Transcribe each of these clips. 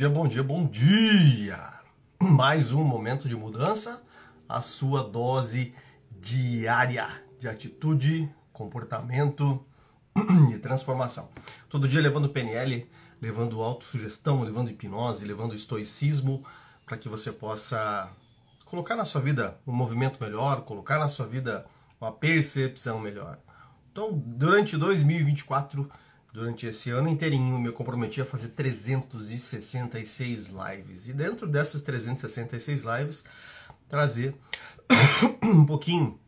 dia, bom dia, bom dia! Mais um momento de mudança, a sua dose diária de atitude, comportamento e transformação. Todo dia levando PNL, levando autossugestão, levando hipnose, levando estoicismo, para que você possa colocar na sua vida um movimento melhor, colocar na sua vida uma percepção melhor. Então, durante 2024, durante esse ano inteirinho, me comprometi a fazer 366 lives. E dentro dessas 366 lives, trazer um pouquinho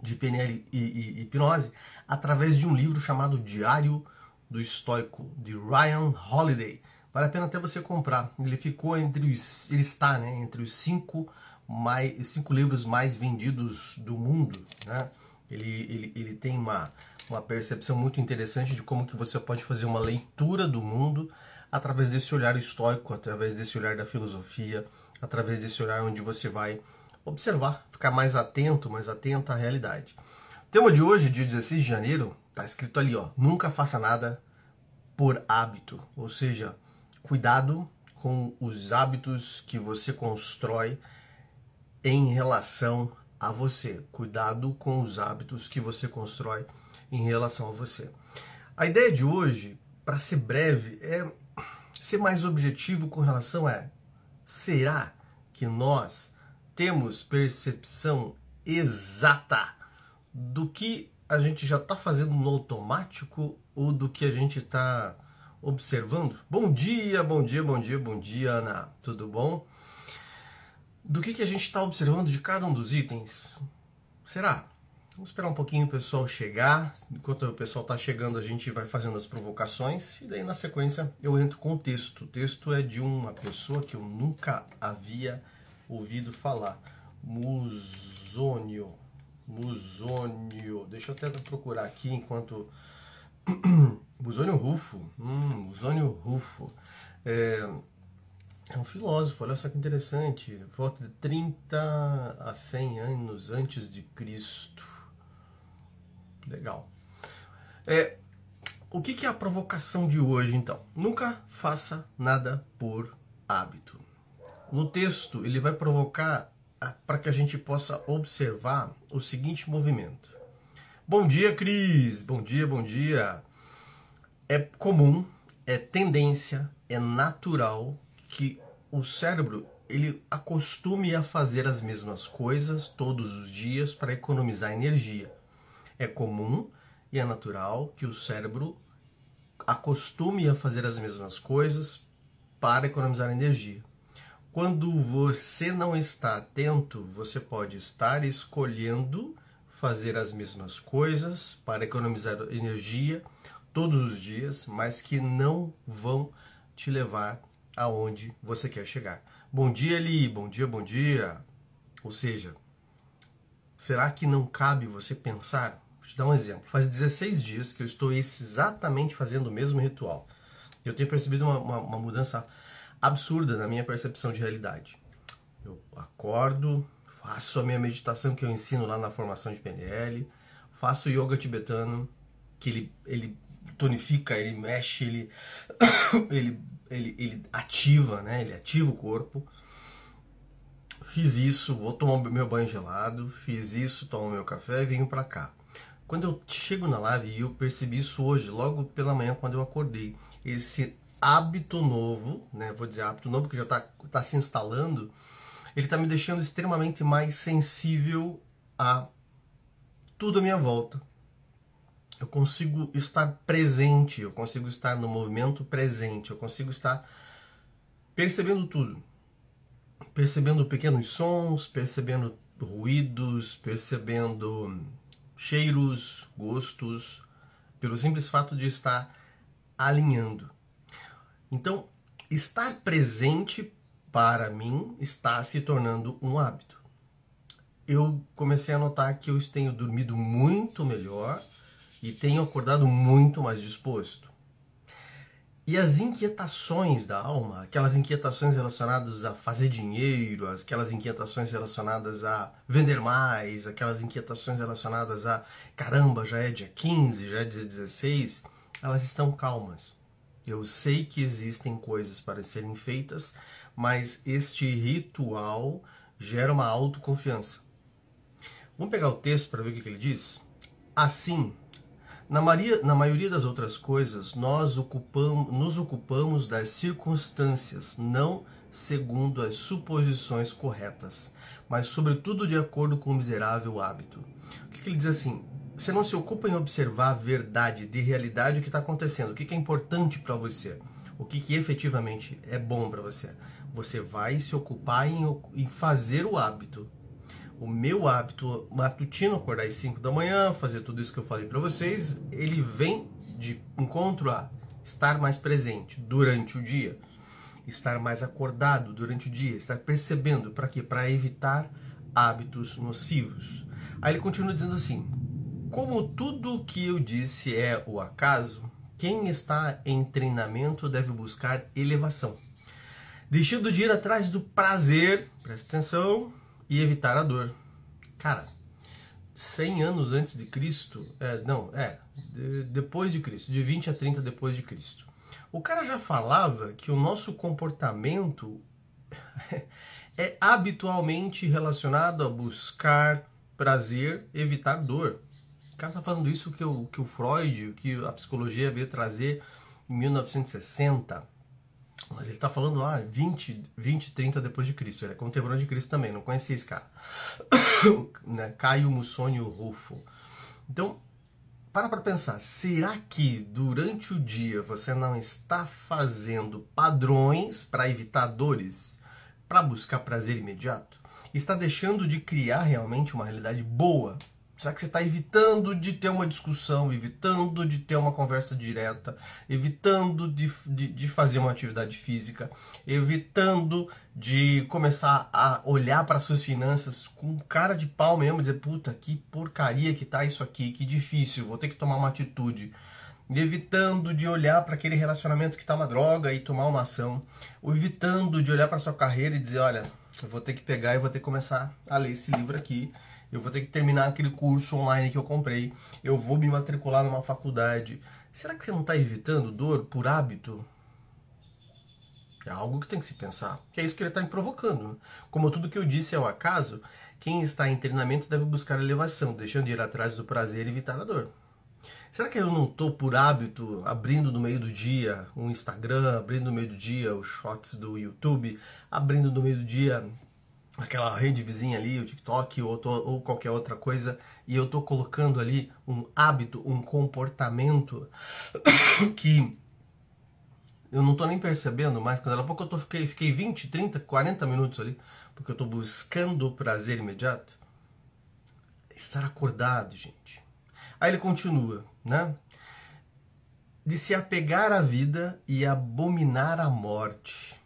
de PNL e, e, hipnose através de um livro chamado Diário do Estoico, de Ryan Holiday. Vale a pena até você comprar. Ele ficou entre os. Ele está né, entre os cinco, mais, cinco livros mais vendidos do mundo. Né? Ele, ele, ele tem uma, uma percepção muito interessante de como que você pode fazer uma leitura do mundo através desse olhar estoico, através desse olhar da filosofia, através desse olhar onde você vai observar, ficar mais atento, mais atento à realidade. O tema de hoje, dia 16 de janeiro, está escrito ali, ó, nunca faça nada por hábito, ou seja, cuidado com os hábitos que você constrói em relação a você. Cuidado com os hábitos que você constrói em relação a você. A ideia de hoje, para ser breve, é ser mais objetivo com relação a será que nós temos percepção exata do que a gente já está fazendo no automático ou do que a gente está observando? Bom dia, bom dia, bom dia, bom dia, Ana. Tudo bom? Do que, que a gente está observando de cada um dos itens? Será? Vamos esperar um pouquinho o pessoal chegar. Enquanto o pessoal está chegando, a gente vai fazendo as provocações. E daí, na sequência, eu entro com o texto. O texto é de uma pessoa que eu nunca havia ouvido falar. Musônio. Musônio. Deixa eu até procurar aqui enquanto. Musônio Rufo. Hum, Musônio Rufo. É... é um filósofo, olha só que interessante. Volta de 30 a 100 anos antes de Cristo. Legal. É, o que, que é a provocação de hoje, então? Nunca faça nada por hábito. No texto, ele vai provocar para que a gente possa observar o seguinte movimento. Bom dia, Cris! Bom dia, bom dia! É comum, é tendência, é natural que o cérebro ele acostume a fazer as mesmas coisas todos os dias para economizar energia. É comum e é natural que o cérebro acostume a fazer as mesmas coisas para economizar energia. Quando você não está atento, você pode estar escolhendo fazer as mesmas coisas para economizar energia todos os dias, mas que não vão te levar aonde você quer chegar. Bom dia, Eli. Bom dia, bom dia. Ou seja, será que não cabe você pensar Vou te dar um exemplo. Faz 16 dias que eu estou exatamente fazendo o mesmo ritual. Eu tenho percebido uma, uma, uma mudança absurda na minha percepção de realidade. Eu acordo, faço a minha meditação que eu ensino lá na formação de PNL, faço yoga tibetano, que ele, ele tonifica, ele mexe, ele, ele, ele, ele ativa, né? Ele ativa o corpo. Fiz isso, vou tomar meu banho gelado, fiz isso, tomo meu café e venho para cá. Quando eu chego na live, e eu percebi isso hoje, logo pela manhã, quando eu acordei, esse hábito novo, né? Vou dizer hábito novo, que já está tá se instalando, ele está me deixando extremamente mais sensível a tudo à minha volta. Eu consigo estar presente, eu consigo estar no movimento presente, eu consigo estar percebendo tudo. Percebendo pequenos sons, percebendo ruídos, percebendo cheiros, gostos, pelo simples fato de estar alinhando. Então, estar presente para mim está se tornando um hábito. Eu comecei a notar que eu tenho dormido muito melhor e tenho acordado muito mais disposto. E as inquietações da alma, aquelas inquietações relacionadas a fazer dinheiro, aquelas inquietações relacionadas a vender mais, aquelas inquietações relacionadas a caramba, já é dia 15, já é dia 16, elas estão calmas. Eu sei que existem coisas para serem feitas, mas este ritual gera uma autoconfiança. Vamos pegar o texto para ver o que ele diz? Assim, na, Maria, na maioria das outras coisas, nós ocupamos, nos ocupamos das circunstâncias, não segundo as suposições corretas, mas sobretudo de acordo com o miserável hábito. O que, que ele diz assim? Você não se ocupa em observar a verdade de realidade o que está acontecendo, o que, que é importante para você, o que, que efetivamente é bom para você. Você vai se ocupar em, em fazer o hábito. O meu hábito matutino, acordar às 5 da manhã, fazer tudo isso que eu falei para vocês, ele vem de encontro a estar mais presente durante o dia estar mais acordado durante o dia, estar percebendo para quê? Para evitar hábitos nocivos. Aí ele continua dizendo assim: como tudo o que eu disse é o acaso, quem está em treinamento deve buscar elevação, deixando de ir atrás do prazer, presta atenção, e evitar a dor. Cara, 100 anos antes de Cristo, é, não, é, de, depois de Cristo, de 20 a 30 depois de Cristo. O cara já falava que o nosso comportamento é habitualmente relacionado a buscar prazer, evitar dor. O cara tá falando isso que o, que o Freud, que a psicologia veio trazer em 1960. Mas ele está falando lá 20, 20, 30 depois de Cristo. Ele é contemporâneo de Cristo também, não conhecia esse cara. né? Caio Mussônio Rufo. Então, para para pensar, será que durante o dia você não está fazendo padrões para evitar dores, para buscar prazer imediato? Está deixando de criar realmente uma realidade boa Será que você está evitando de ter uma discussão, evitando de ter uma conversa direta, evitando de, de, de, fazer uma atividade física, evitando de começar a olhar para suas finanças com cara de pau mesmo, dizer, puta, que porcaria que tá isso aqui, que difícil, vou ter que tomar uma atitude. Evitando de olhar para aquele relacionamento que está uma droga e tomar uma ação, ou evitando de olhar para sua carreira e dizer, olha, eu vou ter que pegar e vou ter que começar a ler esse livro aqui eu vou ter que terminar aquele curso online que eu comprei, eu vou me matricular numa faculdade. Será que você não está evitando dor por hábito? É algo que tem que se pensar, que é isso que ele está me provocando. Como tudo que eu disse é um acaso, quem está em treinamento deve buscar elevação, deixando de ir atrás do prazer e evitar a dor. Será que eu não estou por hábito abrindo no meio do dia um Instagram, abrindo no meio do dia os shots do YouTube, abrindo no meio do dia aquela rede vizinha ali, o TikTok ou, tô, ou qualquer outra coisa, e eu tô colocando ali um hábito, um comportamento que eu não tô nem percebendo mais, quando daqui a pouco eu tô, fiquei, fiquei 20, 30, 40 minutos ali, porque eu tô buscando o prazer imediato. Estar acordado, gente. Aí ele continua, né? De se apegar à vida e abominar a morte.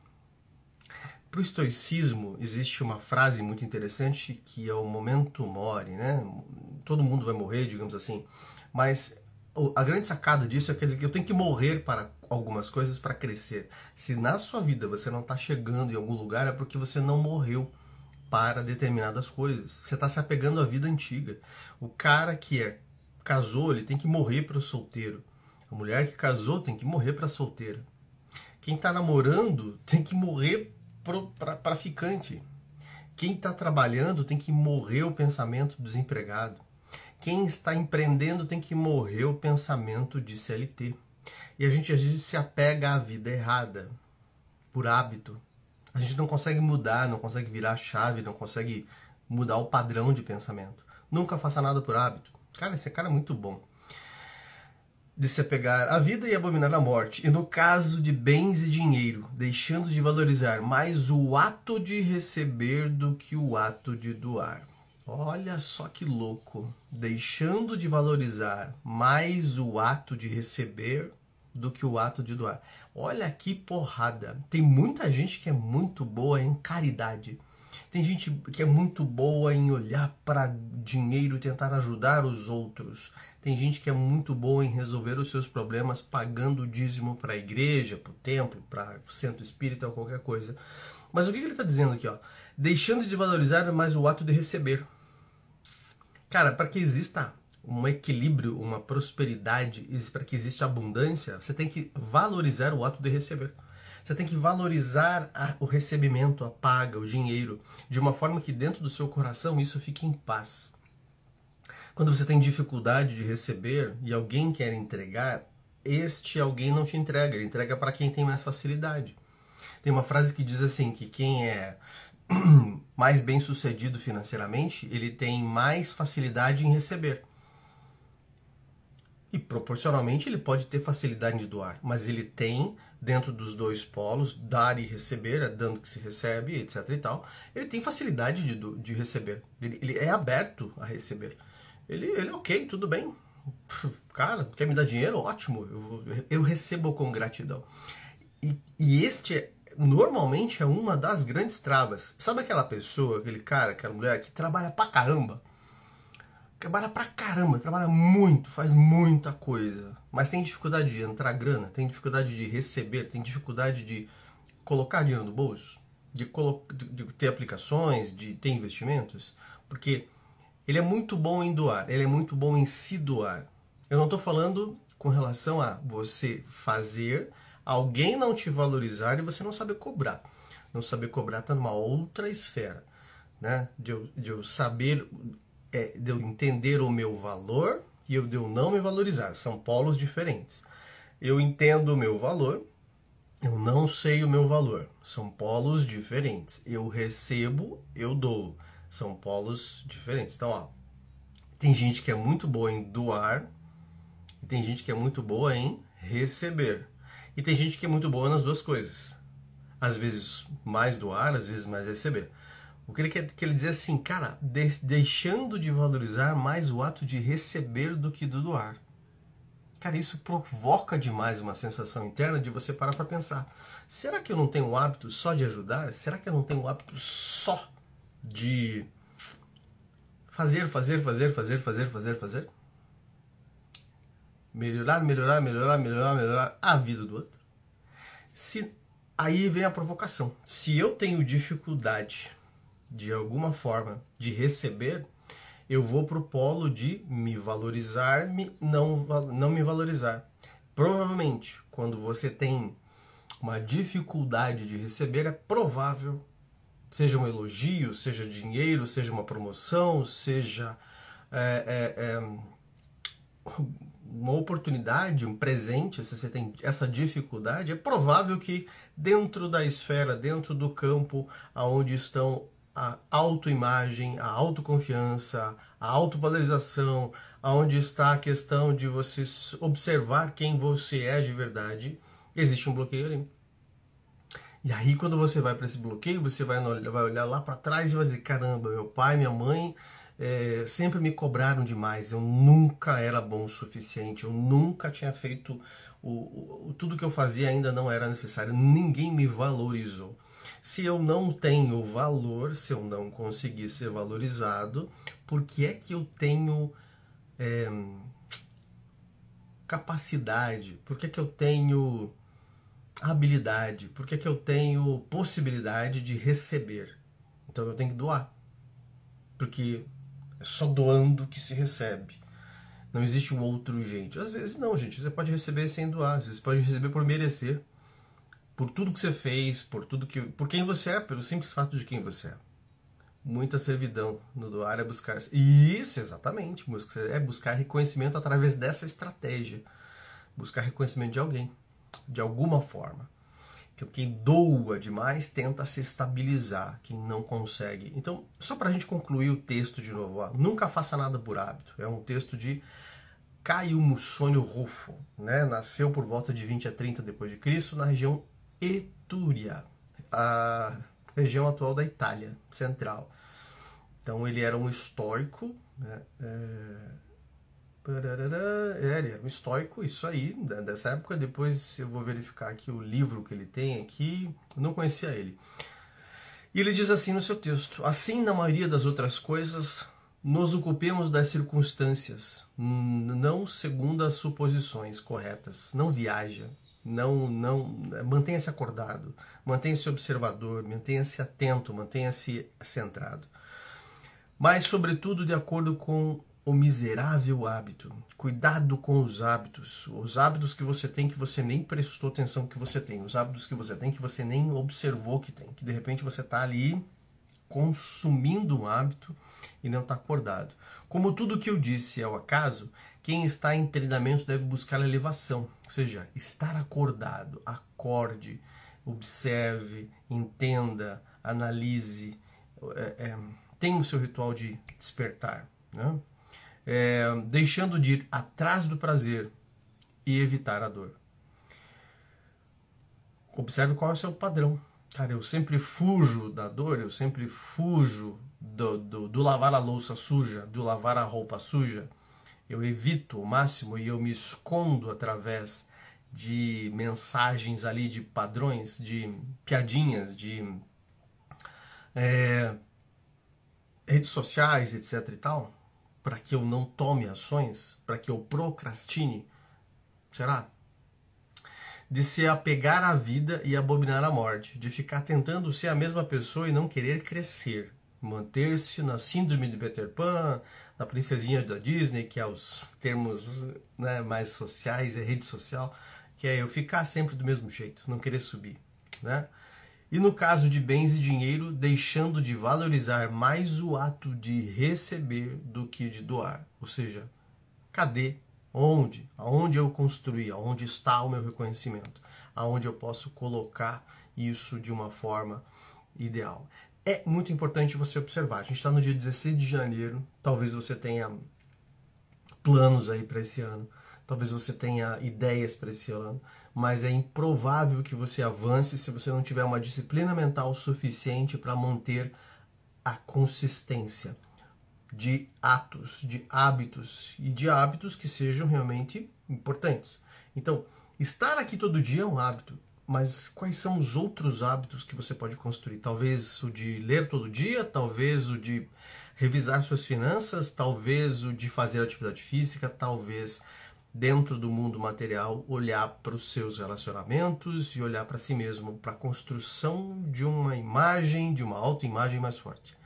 Para o estoicismo existe uma frase muito interessante que é o momento mori, né? Todo mundo vai morrer, digamos assim, mas a grande sacada disso é que eu tenho que morrer para algumas coisas para crescer. Se na sua vida você não está chegando em algum lugar é porque você não morreu para determinadas coisas. Você está se apegando à vida antiga. O cara que é casou, ele tem que morrer para o solteiro. A mulher que casou tem que morrer para solteira. Quem está namorando tem que morrer para ficante. Quem está trabalhando tem que morrer o pensamento do desempregado. Quem está empreendendo tem que morrer o pensamento de CLT. E a gente às vezes se apega à vida errada, por hábito. A gente não consegue mudar, não consegue virar a chave, não consegue mudar o padrão de pensamento. Nunca faça nada por hábito. Cara, esse cara é muito bom de se apegar à vida e abominar a morte, e no caso de bens e dinheiro, deixando de valorizar mais o ato de receber do que o ato de doar. Olha só que louco, deixando de valorizar mais o ato de receber do que o ato de doar. Olha que porrada. Tem muita gente que é muito boa em caridade tem gente que é muito boa em olhar para dinheiro e tentar ajudar os outros. Tem gente que é muito boa em resolver os seus problemas pagando o dízimo para a igreja, para o templo, para o centro espírita ou qualquer coisa. Mas o que ele está dizendo aqui? Ó? Deixando de valorizar mais o ato de receber. Cara, para que exista um equilíbrio, uma prosperidade, para que exista abundância, você tem que valorizar o ato de receber. Você tem que valorizar a, o recebimento, a paga, o dinheiro, de uma forma que dentro do seu coração isso fique em paz. Quando você tem dificuldade de receber e alguém quer entregar, este alguém não te entrega, ele entrega para quem tem mais facilidade. Tem uma frase que diz assim que quem é mais bem sucedido financeiramente, ele tem mais facilidade em receber. E proporcionalmente ele pode ter facilidade de doar, mas ele tem dentro dos dois polos, dar e receber, é dando que se recebe, etc e tal, ele tem facilidade de, de receber. Ele, ele é aberto a receber. Ele, ele é ok, tudo bem. Cara, quer me dar dinheiro? Ótimo, eu, eu recebo com gratidão. E, e este normalmente é uma das grandes travas. Sabe aquela pessoa, aquele cara, aquela mulher que trabalha pra caramba? Trabalha pra caramba, trabalha muito, faz muita coisa, mas tem dificuldade de entrar grana, tem dificuldade de receber, tem dificuldade de colocar dinheiro no bolso, de, de ter aplicações, de ter investimentos, porque ele é muito bom em doar, ele é muito bom em se doar. Eu não estou falando com relação a você fazer alguém não te valorizar e você não saber cobrar. Não saber cobrar está numa outra esfera, né? De eu, de eu saber, é, de eu entender o meu valor e eu de eu não me valorizar. São polos diferentes. Eu entendo o meu valor, eu não sei o meu valor. São polos diferentes. Eu recebo, eu dou. São polos diferentes. Então, ó, tem gente que é muito boa em doar e tem gente que é muito boa em receber. E tem gente que é muito boa nas duas coisas. Às vezes mais doar, às vezes mais receber. O que ele quer que ele dizer assim, cara, de, deixando de valorizar mais o ato de receber do que do doar. Cara, isso provoca demais uma sensação interna de você parar para pensar: será que eu não tenho o hábito só de ajudar? Será que eu não tenho o hábito só de fazer, fazer, fazer, fazer, fazer, fazer, fazer. Melhorar, melhorar, melhorar, melhorar, melhorar a vida do outro. Se aí vem a provocação. Se eu tenho dificuldade de alguma forma de receber, eu vou pro polo de me valorizar, me não não me valorizar. Provavelmente, quando você tem uma dificuldade de receber, é provável seja um elogio, seja dinheiro, seja uma promoção, seja é, é, é, uma oportunidade, um presente, se você tem essa dificuldade, é provável que dentro da esfera, dentro do campo aonde estão a autoimagem, a autoconfiança, a autovalorização, aonde está a questão de você observar quem você é de verdade, existe um bloqueio ali. E aí, quando você vai para esse bloqueio, você vai, vai olhar lá para trás e vai dizer: caramba, meu pai, minha mãe é, sempre me cobraram demais. Eu nunca era bom o suficiente. Eu nunca tinha feito o, o, tudo que eu fazia ainda não era necessário. Ninguém me valorizou. Se eu não tenho valor, se eu não conseguir ser valorizado, por que é que eu tenho é, capacidade? Por que, é que eu tenho habilidade? Por que, que eu tenho possibilidade de receber? Então eu tenho que doar. Porque é só doando que se recebe. Não existe um outro jeito. Às vezes não, gente. Você pode receber sem doar. Você pode receber por merecer. Por tudo que você fez, por tudo que. Por quem você é, pelo simples fato de quem você é. Muita servidão no doar é buscar. Isso, exatamente. É buscar reconhecimento através dessa estratégia. Buscar reconhecimento de alguém de alguma forma. Quem doa demais tenta se estabilizar, quem não consegue. Então, só para a gente concluir o texto de novo, ó, nunca faça nada por hábito. É um texto de Caio Mussônio Rufo, né? nasceu por volta de 20 a 30 depois de Cristo na região Etúria, a região atual da Itália central. Então ele era um estoico, né? É é, ele era um estoico, isso aí, dessa época. Depois eu vou verificar aqui o livro que ele tem aqui. não conhecia ele. E ele diz assim no seu texto: Assim, na maioria das outras coisas, nos ocupemos das circunstâncias, não segundo as suposições corretas. Não viaja, não, não mantenha-se acordado, mantenha-se observador, mantenha-se atento, mantenha-se centrado. Mas, sobretudo, de acordo com o miserável hábito. Cuidado com os hábitos. Os hábitos que você tem que você nem prestou atenção que você tem. Os hábitos que você tem que você nem observou que tem. Que de repente você está ali consumindo um hábito e não está acordado. Como tudo que eu disse é o acaso, quem está em treinamento deve buscar a elevação, ou seja, estar acordado, acorde, observe, entenda, analise, é, é, tenha o seu ritual de despertar, né? é, deixando de ir atrás do prazer e evitar a dor. Observe qual é o seu padrão. Cara, eu sempre fujo da dor, eu sempre fujo do, do, do, lavar a louça suja, do lavar a roupa suja. Eu evito o máximo e eu me escondo através de mensagens ali, de padrões, de piadinhas, de é, redes sociais, etc e tal, para que eu não tome ações, para que eu procrastine. Será? de se apegar à vida e abominar a morte, de ficar tentando ser a mesma pessoa e não querer crescer, manter-se na síndrome de Peter Pan, na princesinha da Disney, que é os termos né, mais sociais, é rede social, que é eu ficar sempre do mesmo jeito, não querer subir, né? E no caso de bens e dinheiro, deixando de valorizar mais o ato de receber do que de doar. Ou seja, cadê Onde? Aonde eu construí? Aonde está o meu reconhecimento? Aonde eu posso colocar isso de uma forma ideal? É muito importante você observar. A gente está no dia 16 de janeiro. Talvez você tenha planos aí para esse ano. Talvez você tenha ideias para esse ano, mas é improvável que você avance se você não tiver uma disciplina mental suficiente para manter a consistência de atos, de hábitos e de hábitos que sejam realmente importantes. Então, estar aqui todo dia é um hábito, mas quais são os outros hábitos que você pode construir? Talvez o de ler todo dia, talvez o de revisar suas finanças, talvez o de fazer atividade física, talvez dentro do mundo material olhar para os seus relacionamentos e olhar para si mesmo, para a construção de uma imagem, de uma autoimagem mais forte.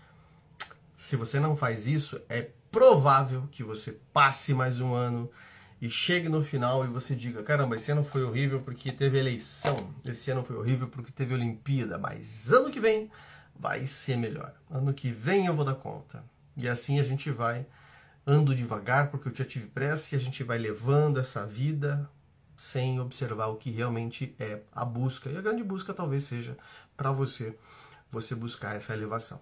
Se você não faz isso, é provável que você passe mais um ano e chegue no final e você diga: caramba, esse ano foi horrível porque teve eleição, esse ano foi horrível porque teve Olimpíada, mas ano que vem vai ser melhor. Ano que vem eu vou dar conta. E assim a gente vai ando devagar porque eu já tive pressa e a gente vai levando essa vida sem observar o que realmente é a busca. E a grande busca talvez seja para você você buscar essa elevação.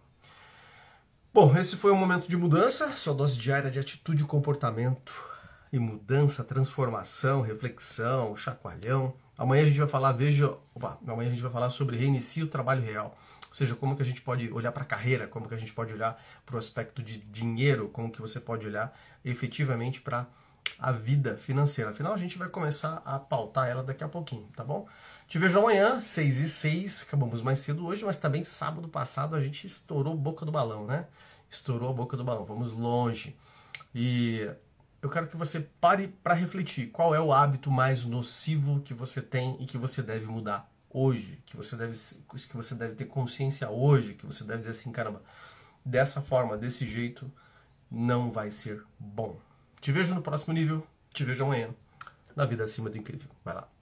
Bom, esse foi um momento de mudança, sua dose diária de atitude e comportamento e mudança, transformação, reflexão, chacoalhão. Amanhã a gente vai falar, veja, opa, amanhã a gente vai falar sobre reinicio o trabalho real. Ou seja, como que a gente pode olhar para a carreira, como que a gente pode olhar para o aspecto de dinheiro, como que você pode olhar efetivamente para a vida financeira. Afinal, a gente vai começar a pautar ela daqui a pouquinho, tá bom? Te vejo amanhã, 6 e 6. Acabamos mais cedo hoje, mas também sábado passado a gente estourou a boca do balão, né? Estourou a boca do balão. Vamos longe. E eu quero que você pare para refletir qual é o hábito mais nocivo que você tem e que você deve mudar hoje, que você deve que você deve ter consciência hoje, que você deve dizer assim, caramba, dessa forma, desse jeito não vai ser bom. Te vejo no próximo nível, te vejo amanhã na vida acima do incrível. Vai lá.